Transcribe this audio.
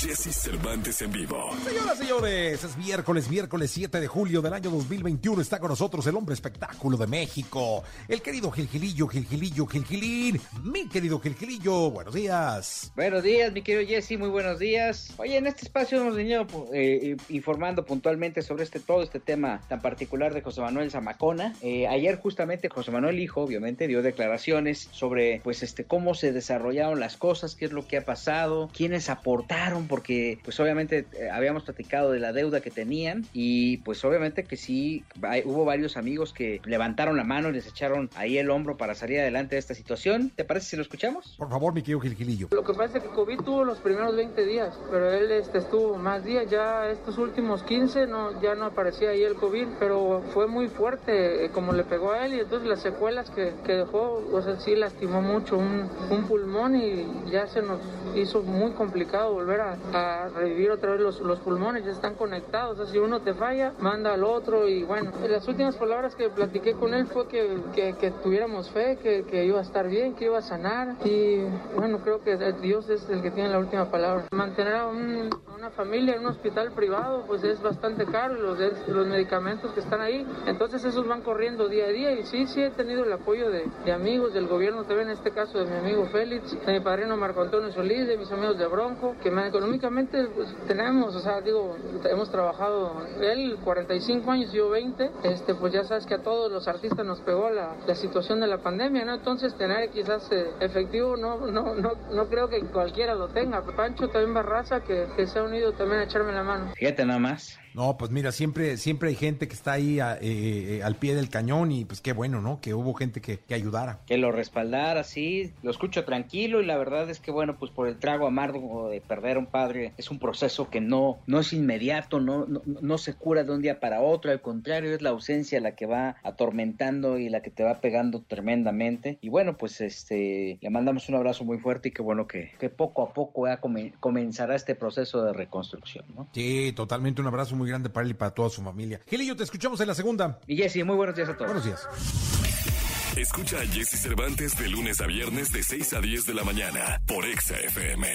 Jesse Cervantes en vivo. Señoras, señores, es miércoles, miércoles 7 de julio del año 2021. Está con nosotros el hombre espectáculo de México, el querido Gilgilillo, Gilgilillo, Gilgilín. Mi querido Gilgilillo, buenos días. Buenos días, mi querido Jesse, muy buenos días. Oye, en este espacio hemos venido eh, informando puntualmente sobre este todo este tema tan particular de José Manuel Zamacona. Eh, ayer justamente José Manuel Hijo, obviamente, dio declaraciones sobre pues este cómo se desarrollaron las cosas, qué es lo que ha pasado, quiénes aportaron, porque pues obviamente eh, habíamos platicado de la deuda que tenían y pues obviamente que sí hay- hubo varios amigos que levantaron la mano y les echaron ahí el hombro para salir adelante de esta situación. ¿Te parece si lo escuchamos? Por favor, mi querido Gilgilillo. Lo que pasa es que COVID tuvo los primeros 20 días, pero él este, estuvo más días, ya estos últimos 15 no, ya no aparecía ahí el COVID, pero fue muy fuerte eh, como le pegó a él y entonces las secuelas que, que dejó, o sea, sí lastimó mucho un, un pulmón y ya se nos hizo muy complicado volver a, a revivir otra vez los, los pulmones, ya están conectados, o sea, si uno te falla, manda al otro y bueno, las últimas palabras que platiqué con él fue que, que, que tuviéramos fe, que, que iba a estar bien, que iba a sanar. Y bueno, creo que Dios es el que tiene la última palabra. Mantener a, un- una familia en un hospital privado pues es bastante caro los, los medicamentos que están ahí, entonces esos van corriendo día a día. Y sí, sí he tenido el apoyo de, de amigos del gobierno, también en este caso de mi amigo Félix, de mi padrino Marco Antonio Solís, de mis amigos de Bronco, que me- económicamente pues, tenemos, o sea, digo, hemos trabajado, él 45 años, yo 20, este, pues ya sabes que a todos los artistas nos pegó la, la situación de la pandemia, ¿no? Entonces tener quizás eh, efectivo no, no, no, no creo que cualquiera lo tenga. Pancho también Barraza que, que se ha unido también a echarme la mano. Fíjate nada más. No, pues mira, siempre, siempre hay gente que está ahí a- eh, eh, al pie del cañón y pues qué bueno, ¿no? Que hubo gente que, que ayudara. que lo respaldara, sí, lo escucho tranquilo y la verdad es que bueno, pues por el trago amargo de perder un padre es un proceso que no, no es inmediato, no, no, no se cura de un día para otro, al contrario es la ausencia la que va atormentando y la que te va pegando tremendamente y bueno, pues este, le mandamos un abrazo muy fuerte y que bueno que, que poco a poco ya come- comenzará este proceso de reconstrucción, ¿no? Sí, totalmente un abrazo muy grande para él y para toda su familia. Gilillo, te escuchamos en la segunda. Y Jesse, muy buenos días a todos. Buenos días. Escucha a Jesse Cervantes de lunes a viernes de 6 a 10 de la mañana por Exa FM.